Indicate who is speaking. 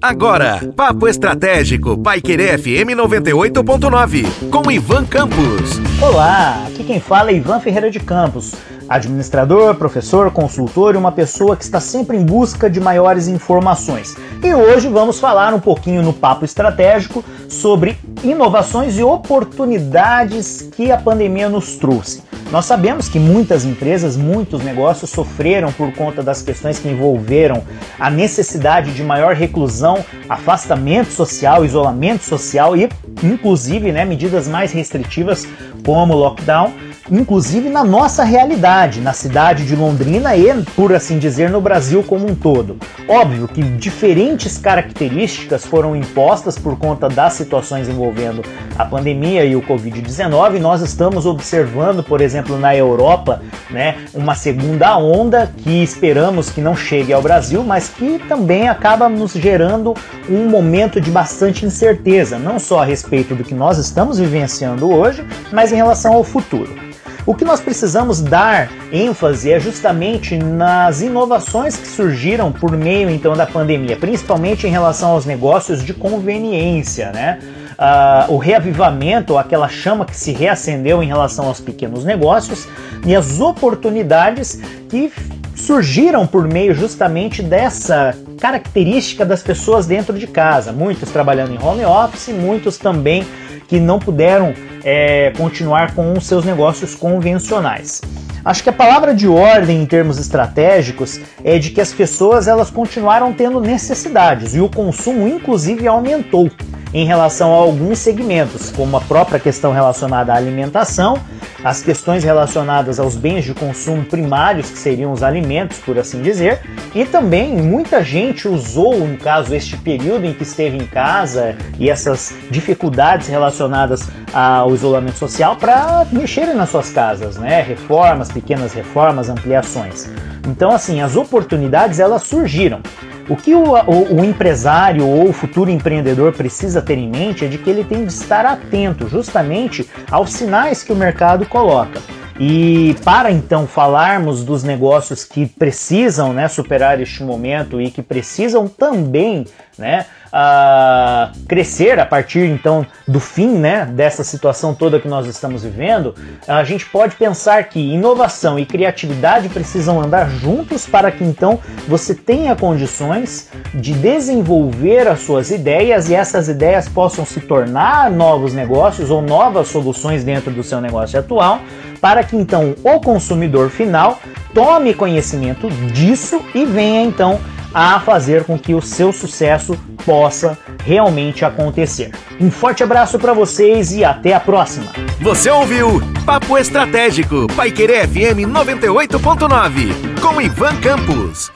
Speaker 1: Agora, Papo Estratégico, Paiquerê FM 98.9, com Ivan Campos.
Speaker 2: Olá, aqui quem fala é Ivan Ferreira de Campos, administrador, professor, consultor e uma pessoa que está sempre em busca de maiores informações. E hoje vamos falar um pouquinho no Papo Estratégico sobre inovações e oportunidades que a pandemia nos trouxe. Nós sabemos que muitas empresas, muitos negócios sofreram por conta das questões que envolveram a necessidade de maior reclusão, afastamento social, isolamento social e, inclusive, né, medidas mais restritivas como lockdown inclusive na nossa realidade, na cidade de Londrina e, por assim dizer, no Brasil como um todo. Óbvio que diferentes características foram impostas por conta das situações envolvendo a pandemia e o Covid-19. Nós estamos observando, por exemplo, na Europa, né, uma segunda onda que esperamos que não chegue ao Brasil, mas que também acaba nos gerando um momento de bastante incerteza, não só a respeito do que nós estamos vivenciando hoje, mas em relação ao futuro. O que nós precisamos dar ênfase é justamente nas inovações que surgiram por meio então da pandemia, principalmente em relação aos negócios de conveniência, né? Uh, o reavivamento, aquela chama que se reacendeu em relação aos pequenos negócios e as oportunidades que surgiram por meio justamente dessa característica das pessoas dentro de casa. Muitos trabalhando em home office, muitos também que não puderam é, continuar com os seus negócios convencionais. Acho que a palavra de ordem em termos estratégicos é de que as pessoas elas continuaram tendo necessidades e o consumo inclusive aumentou em relação a alguns segmentos, como a própria questão relacionada à alimentação, as questões relacionadas aos bens de consumo primários, que seriam os alimentos, por assim dizer, e também muita gente usou, no caso, este período em que esteve em casa e essas dificuldades relacionadas ao isolamento social para mexerem nas suas casas, né? Reformas, pequenas reformas, ampliações. Então, assim, as oportunidades elas surgiram. O que o, o, o, empresário ou o futuro empreendedor precisa ter em mente é de que ele tem de estar atento justamente aos sinais que o mercado coloca. E para então falarmos dos negócios que precisam né, superar este momento e que precisam também né, uh, crescer a partir então do fim né, dessa situação toda que nós estamos vivendo, a gente pode pensar que inovação e criatividade precisam andar juntos para que então você tenha condições de desenvolver as suas ideias e essas ideias possam se tornar novos negócios ou novas soluções dentro do seu negócio atual, para que então o consumidor final tome conhecimento disso e venha então a fazer com que o seu sucesso possa realmente acontecer. Um forte abraço para vocês e até a próxima.
Speaker 1: Você ouviu Papo Estratégico, Paiquerê FM 98.9, com Ivan Campos.